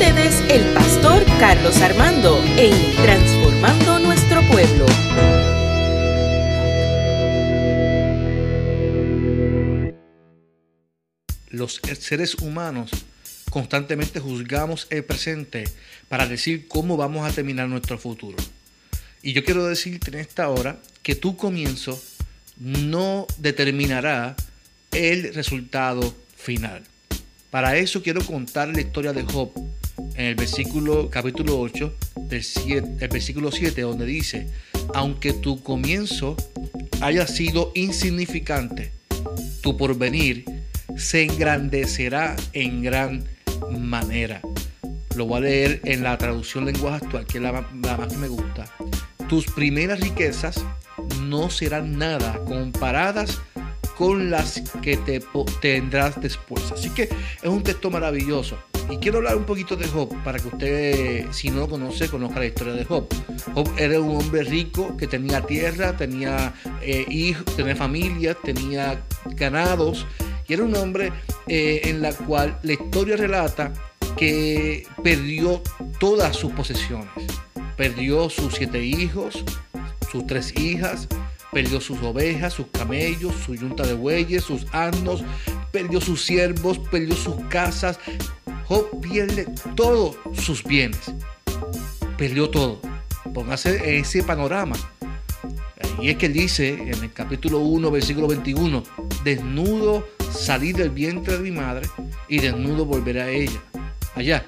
ustedes el pastor Carlos Armando en Transformando Nuestro Pueblo. Los seres humanos constantemente juzgamos el presente para decir cómo vamos a terminar nuestro futuro. Y yo quiero decirte en esta hora que tu comienzo no determinará el resultado final. Para eso quiero contar la historia de Job en el versículo capítulo 8 del el versículo 7 donde dice, aunque tu comienzo haya sido insignificante, tu porvenir se engrandecerá en gran manera. Lo voy a leer en la traducción lenguaje actual, que es la, más que me gusta. Tus primeras riquezas no serán nada comparadas con las que te tendrás después. Así que es un texto maravilloso. Y quiero hablar un poquito de Job para que usted, si no lo conoce, conozca la historia de Job. Job era un hombre rico que tenía tierra, tenía eh, hijos, tenía familia, tenía ganados. Y era un hombre eh, en la cual la historia relata que perdió todas sus posesiones. Perdió sus siete hijos, sus tres hijas, perdió sus ovejas, sus camellos, su yunta de bueyes, sus asnos, perdió sus siervos, perdió sus casas. Job pierde todos sus bienes. Perdió todo. Póngase ese panorama. Y es que él dice en el capítulo 1, versículo 21, desnudo salí del vientre de mi madre y desnudo volveré a ella allá.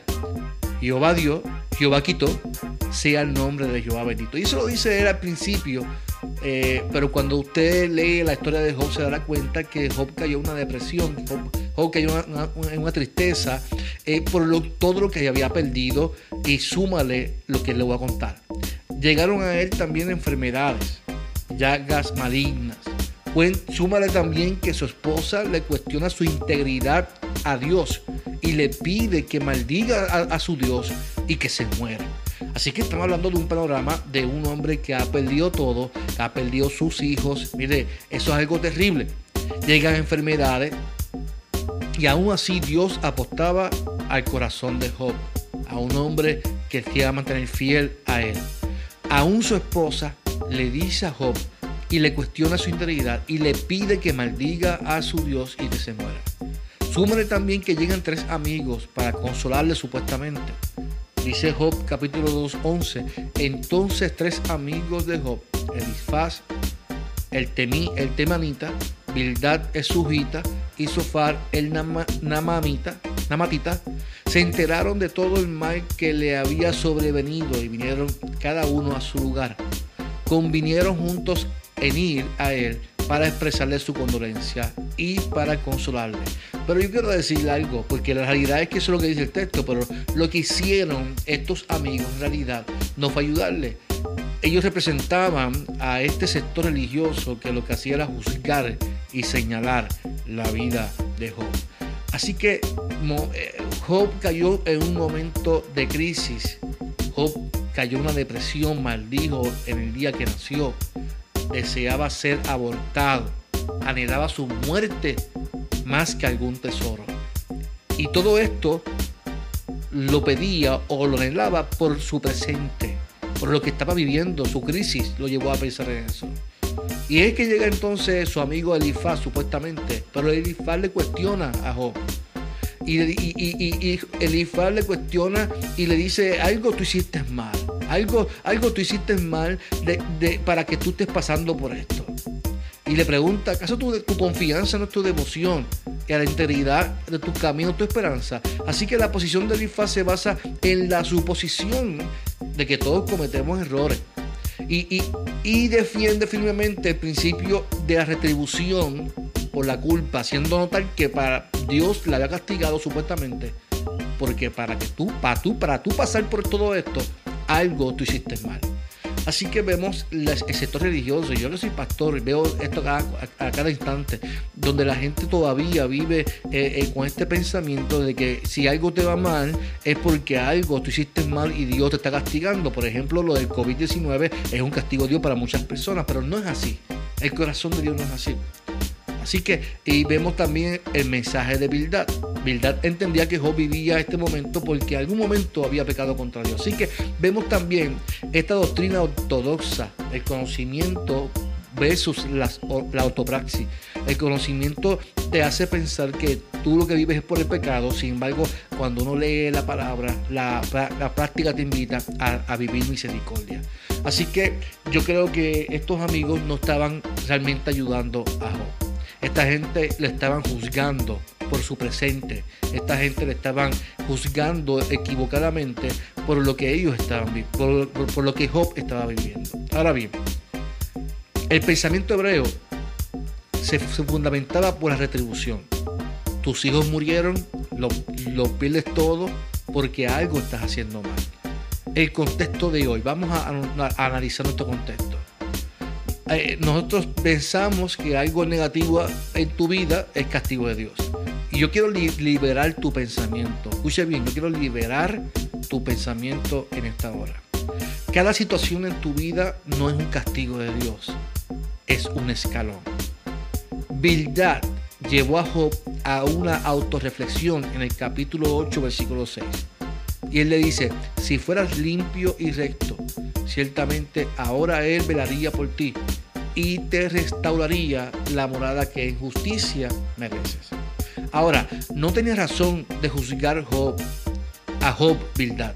Jehová dio, Jehová quitó, sea el nombre de Jehová bendito. Y eso lo dice él al principio, eh, pero cuando usted lee la historia de Job se dará cuenta que Job cayó en una depresión, cayó en una, tristeza eh, por todo lo que había perdido y súmale lo que le voy a contar. Llegaron a él también enfermedades, llagas malignas. Súmale también que su esposa le cuestiona su integridad a Dios y le pide que maldiga a, su Dios y que se muera. Así que estamos hablando de un panorama de un hombre que ha perdido todo, que ha perdido sus hijos. Mire, eso es algo terrible. Llegan enfermedades y aún así Dios apostaba al corazón de Job, a un hombre que quería mantener fiel a él. Aún su esposa le dice a Job y le cuestiona su integridad y le pide que maldiga a su Dios y que se muera. Súmale también que llegan tres amigos para consolarle supuestamente. Dice Job capítulo 2, 11. Entonces tres amigos de Job, Elifaz, el, temí, el temanita, Bildad el sujita y Sofar el namamita, namatita, se enteraron de todo el mal que le había sobrevenido y vinieron cada uno a su lugar. Convinieron juntos en ir a él para expresarle su condolencia y para consolarle. Pero yo quiero decirle algo, porque la realidad es que eso es lo que dice el texto, pero lo que hicieron estos amigos en realidad no fue ayudarle. Ellos representaban a este sector religioso que lo que hacía era juzgar y señalar la vida de Job. Así que eh, Job cayó en un momento de crisis. Job cayó en una depresión, maldijo en el día que nació deseaba ser abortado, anhelaba su muerte más que algún tesoro. Y todo esto lo pedía o lo anhelaba por su presente, por lo que estaba viviendo, su crisis lo llevó a pensar en eso. Y es que llega entonces su amigo Elifaz, supuestamente, pero Elifaz le cuestiona a Job. Y, y, Elifaz le cuestiona y le dice, algo tú hiciste mal. Algo, algo tú hiciste mal de, para que tú estés pasando por esto. Y le pregunta, ¿acaso tu, tu confianza no es tu devoción? Y a la integridad de tu camino, tu esperanza. Así que la posición de Elifaz se basa en la suposición de que todos cometemos errores. Y, defiende firmemente el principio de la retribución por la culpa, haciendo notar que para Dios la había castigado supuestamente, porque para que tú, para tú, para tú pasar por todo esto, algo tú hiciste mal. Así que vemos el sector religioso, yo que soy pastor, veo esto a, cada instante, donde la gente todavía vive eh, eh, con este pensamiento de que si algo te va mal es porque algo tú hiciste mal y Dios te está castigando. Por ejemplo, lo del COVID-19 es un castigo de Dios para muchas personas, pero no es así. El corazón de Dios no es así. Así que, y vemos también el mensaje de Bildad. Bildad entendía que Job vivía este momento porque algún momento había pecado contra Dios. Así que vemos también esta doctrina ortodoxa, el conocimiento versus la autopraxis. El conocimiento te hace pensar que tú lo que vives es por el pecado, sin embargo, cuando uno lee la palabra, la, práctica te invita a, vivir misericordia. Así que yo creo que estos amigos no estaban realmente ayudando a Job. Esta gente le estaban juzgando por su presente. Esta gente le estaban juzgando equivocadamente por lo que ellos estaban por, por lo que Job estaba viviendo. Ahora bien, el pensamiento hebreo se, fundamentaba por la retribución. Tus hijos murieron, lo, pierdes todo porque algo estás haciendo mal. El contexto de hoy, vamos a, analizar nuestro contexto. Eh, nosotros pensamos que algo negativo en tu vida es castigo de Dios. Y yo quiero liberar tu pensamiento. Escuche bien, yo quiero liberar tu pensamiento en esta hora. Cada situación en tu vida no es un castigo de Dios es un escalón. Bildad llevó a Job a una autorreflexión en el capítulo 8, versículo 6. Y él le dice, si fueras limpio y recto, ciertamente ahora él velaría por ti y te restauraría la morada que en justicia mereces. Ahora, no tenía razón de juzgar a Job Bildad,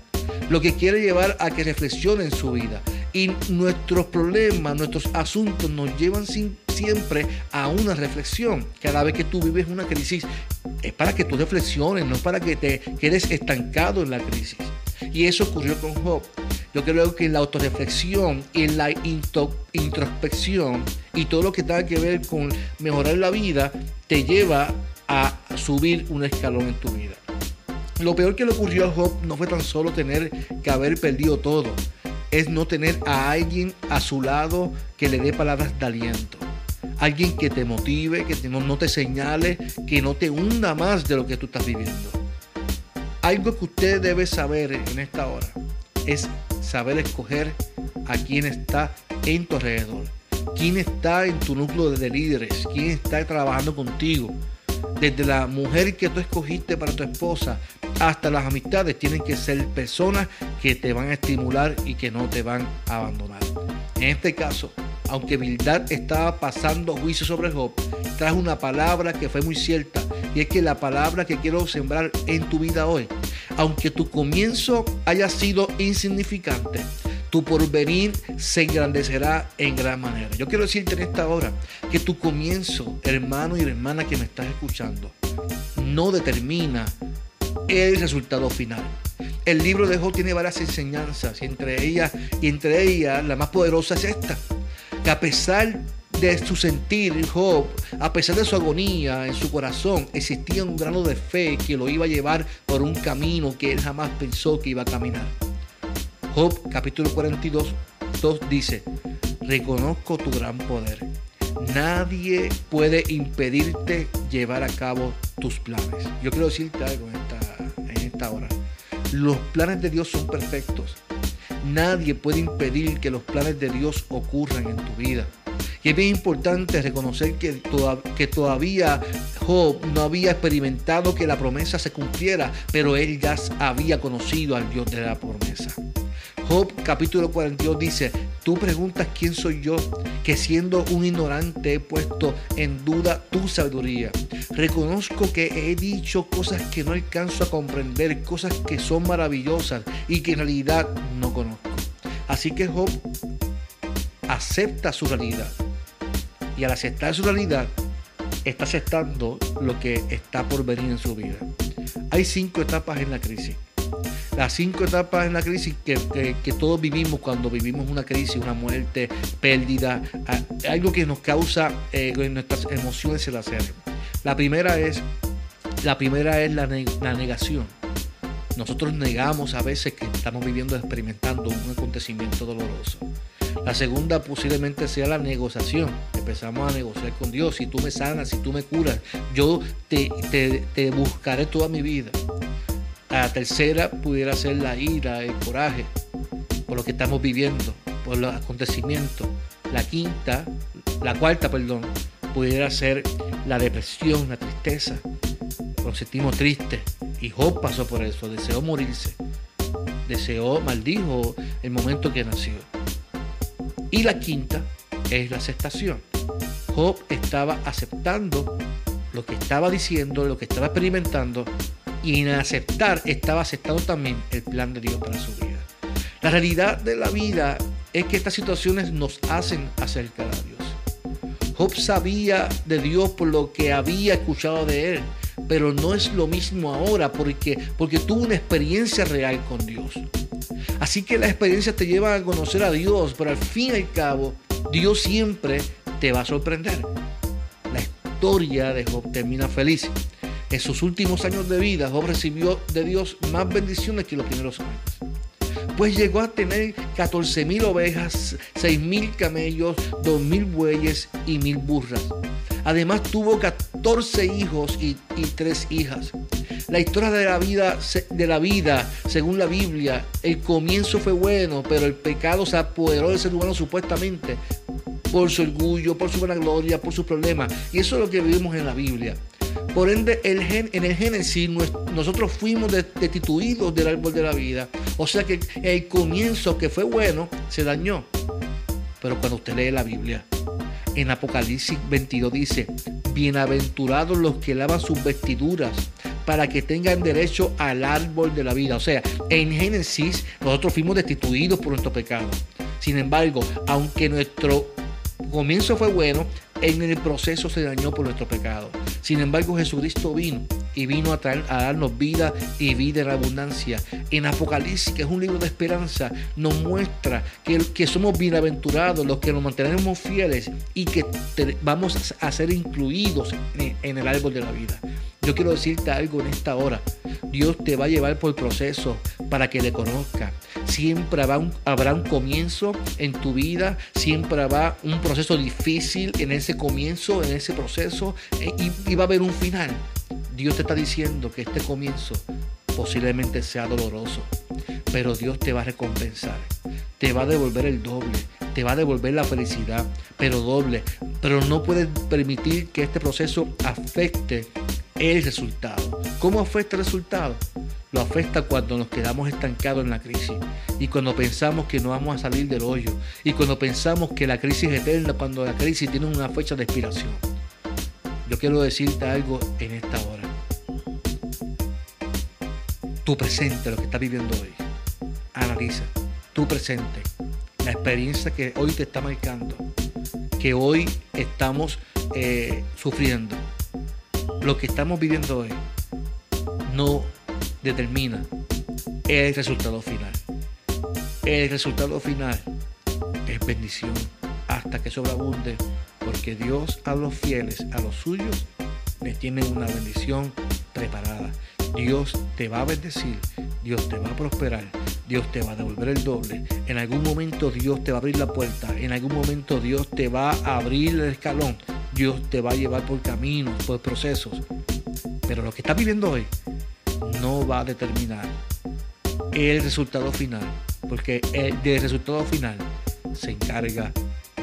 lo que quiere llevar a que reflexione en su vida y nuestros problemas, nuestros asuntos nos llevan siempre a una reflexión. Cada vez que tú vives una crisis, es para que tú reflexiones, no para que te quedes estancado en la crisis. Y eso ocurrió con Job. Yo creo que en la autorreflexión y en la introspección y todo lo que tenga que ver con mejorar la vida, te lleva a subir un escalón en tu vida. Lo peor que le ocurrió a Job no fue tan solo tener que haber perdido todo, es no tener a alguien a su lado que le dé palabras de aliento. Alguien que te motive, que no, no te señale, que no te hunda más de lo que tú estás viviendo. Algo que usted debe saber en esta hora es saber escoger a quién está en tu alrededor, quién está en tu núcleo de líderes, quién está trabajando contigo. Desde la mujer que tú escogiste para tu esposa hasta las amistades tienen que ser personas que te van a estimular y que no te van a abandonar. En este caso, aunque Bildad estaba pasando juicio sobre Job, trajo una palabra que fue muy cierta y es que la palabra que quiero sembrar en tu vida hoy, aunque tu comienzo haya sido insignificante, tu porvenir se engrandecerá en gran manera. Yo quiero decirte en esta hora que tu comienzo, hermano y hermana que me estás escuchando, no determina el resultado final. El libro de Job tiene varias enseñanzas y entre ellas, y entre ellas la más poderosa es esta, que a pesar de su sentir, Job, a pesar de su agonía en su corazón, existía un grano de fe que lo iba a llevar por un camino que él jamás pensó que iba a caminar. Job capítulo 42 2 dice, reconozco tu gran poder. Nadie puede impedirte llevar a cabo tus planes. Yo quiero decirte algo en esta ahora. Los planes de Dios son perfectos. Nadie puede impedir que los planes de Dios ocurran en tu vida. Y es bien importante reconocer que, que todavía Job no había experimentado que la promesa se cumpliera, pero él ya había conocido al Dios de la promesa. Job capítulo 42 dice, tú preguntas quién soy yo, que siendo un ignorante he puesto en duda tu sabiduría. Reconozco que he dicho cosas que no alcanzo a comprender, cosas que son maravillosas y que en realidad no conozco. Así que Job acepta su realidad. Y al aceptar su realidad, está aceptando lo que está por venir en su vida. Hay cinco etapas en la crisis las cinco etapas en la crisis que, todos vivimos cuando vivimos una crisis, una muerte, pérdida, algo que nos causa eh, nuestras emociones se la hacer. La primera es la primera es la, negación. Nosotros negamos a veces que estamos viviendo, experimentando un acontecimiento doloroso. La segunda posiblemente sea la negociación. Empezamos a negociar con Dios. Si tú me sanas, si tú me curas, yo te, te buscaré toda mi vida. La tercera pudiera ser la ira, el coraje por lo que estamos viviendo, por los acontecimientos. La quinta, la cuarta, perdón, pudiera ser la depresión, la tristeza, nos sentimos tristes. Y Job pasó por eso, deseó morirse. Deseó, maldijo el momento que nació. Y la quinta es la aceptación. Job estaba aceptando lo que estaba diciendo, lo que estaba experimentando, y en aceptar estaba aceptando también el plan de Dios para su vida. La realidad de la vida es que estas situaciones nos hacen acercar a Dios. Job sabía de Dios por lo que había escuchado de él, pero no es lo mismo ahora porque, porque tuvo una experiencia real con Dios. Así que la experiencia te lleva a conocer a Dios, pero al fin y al cabo, Dios siempre te va a sorprender. La historia de Job termina feliz. En sus últimos años de vida, Job recibió de Dios más bendiciones que los primeros años. Pues llegó a tener 14 mil ovejas, 6 mil camellos, 2 mil bueyes y mil burras. Además tuvo 14 hijos y, y 3 hijas. La historia de la, vida, de la vida, según la Biblia, el comienzo fue bueno, pero el pecado se apoderó del ser humano supuestamente por su orgullo, por su vanagloria, por sus problemas. Y eso es lo que vivimos en la Biblia. Por ende, en el Génesis nosotros fuimos destituidos del árbol de la vida. O sea que el comienzo que fue bueno se dañó. Pero cuando usted lee la Biblia, en Apocalipsis 22 dice, bienaventurados los que lavan sus vestiduras para que tengan derecho al árbol de la vida. O sea, en Génesis nosotros fuimos destituidos por nuestro pecado. Sin embargo, aunque nuestro comienzo fue bueno, en el proceso se dañó por nuestro pecado. Sin embargo, Jesucristo vino y vino a, traer, a darnos vida y vida en abundancia. En Apocalipsis, que es un libro de esperanza, nos muestra que, que somos bienaventurados, los que nos mantenemos fieles y que vamos a ser incluidos en el árbol de la vida. Yo quiero decirte algo en esta hora. Dios te va a llevar por proceso para que le conozca. Siempre habrá un, habrá un comienzo en tu vida, siempre habrá un proceso difícil en ese comienzo, en ese proceso, eh, y, y va a haber un final. Dios te está diciendo que este comienzo posiblemente sea doloroso, pero Dios te va a recompensar, te va a devolver el doble, te va a devolver la felicidad, pero doble. Pero no puedes permitir que este proceso afecte el resultado. ¿Cómo afecta el resultado? Lo afecta cuando nos quedamos estancados en la crisis y cuando pensamos que no vamos a salir del hoyo y cuando pensamos que la crisis es eterna cuando la crisis tiene una fecha de expiración. Yo quiero decirte algo en esta hora. Tu presente, lo que estás viviendo hoy. Analiza tu presente, la experiencia que hoy te está marcando, que hoy estamos eh, sufriendo lo que estamos viviendo hoy no determina el resultado final. El resultado final es bendición hasta que sobreabunde, porque Dios a los fieles, a los suyos, les tiene una bendición preparada. Dios te va a bendecir, Dios te va a prosperar, Dios te va a devolver el doble. En algún momento Dios te va a abrir la puerta, en algún momento Dios te va a abrir el escalón Dios te va a llevar por caminos, por procesos. Pero lo que estás viviendo hoy no va a determinar el resultado final, porque el, del resultado final se encarga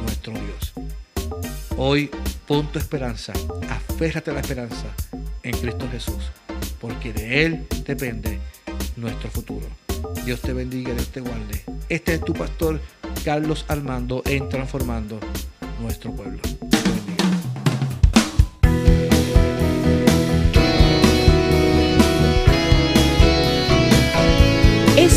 nuestro Dios. Hoy pon tu esperanza, aférrate a la esperanza en Cristo Jesús, porque de Él depende nuestro futuro. Dios te bendiga, Dios te guarde. Este es tu pastor Carlos Armando en Transformando nuestro pueblo.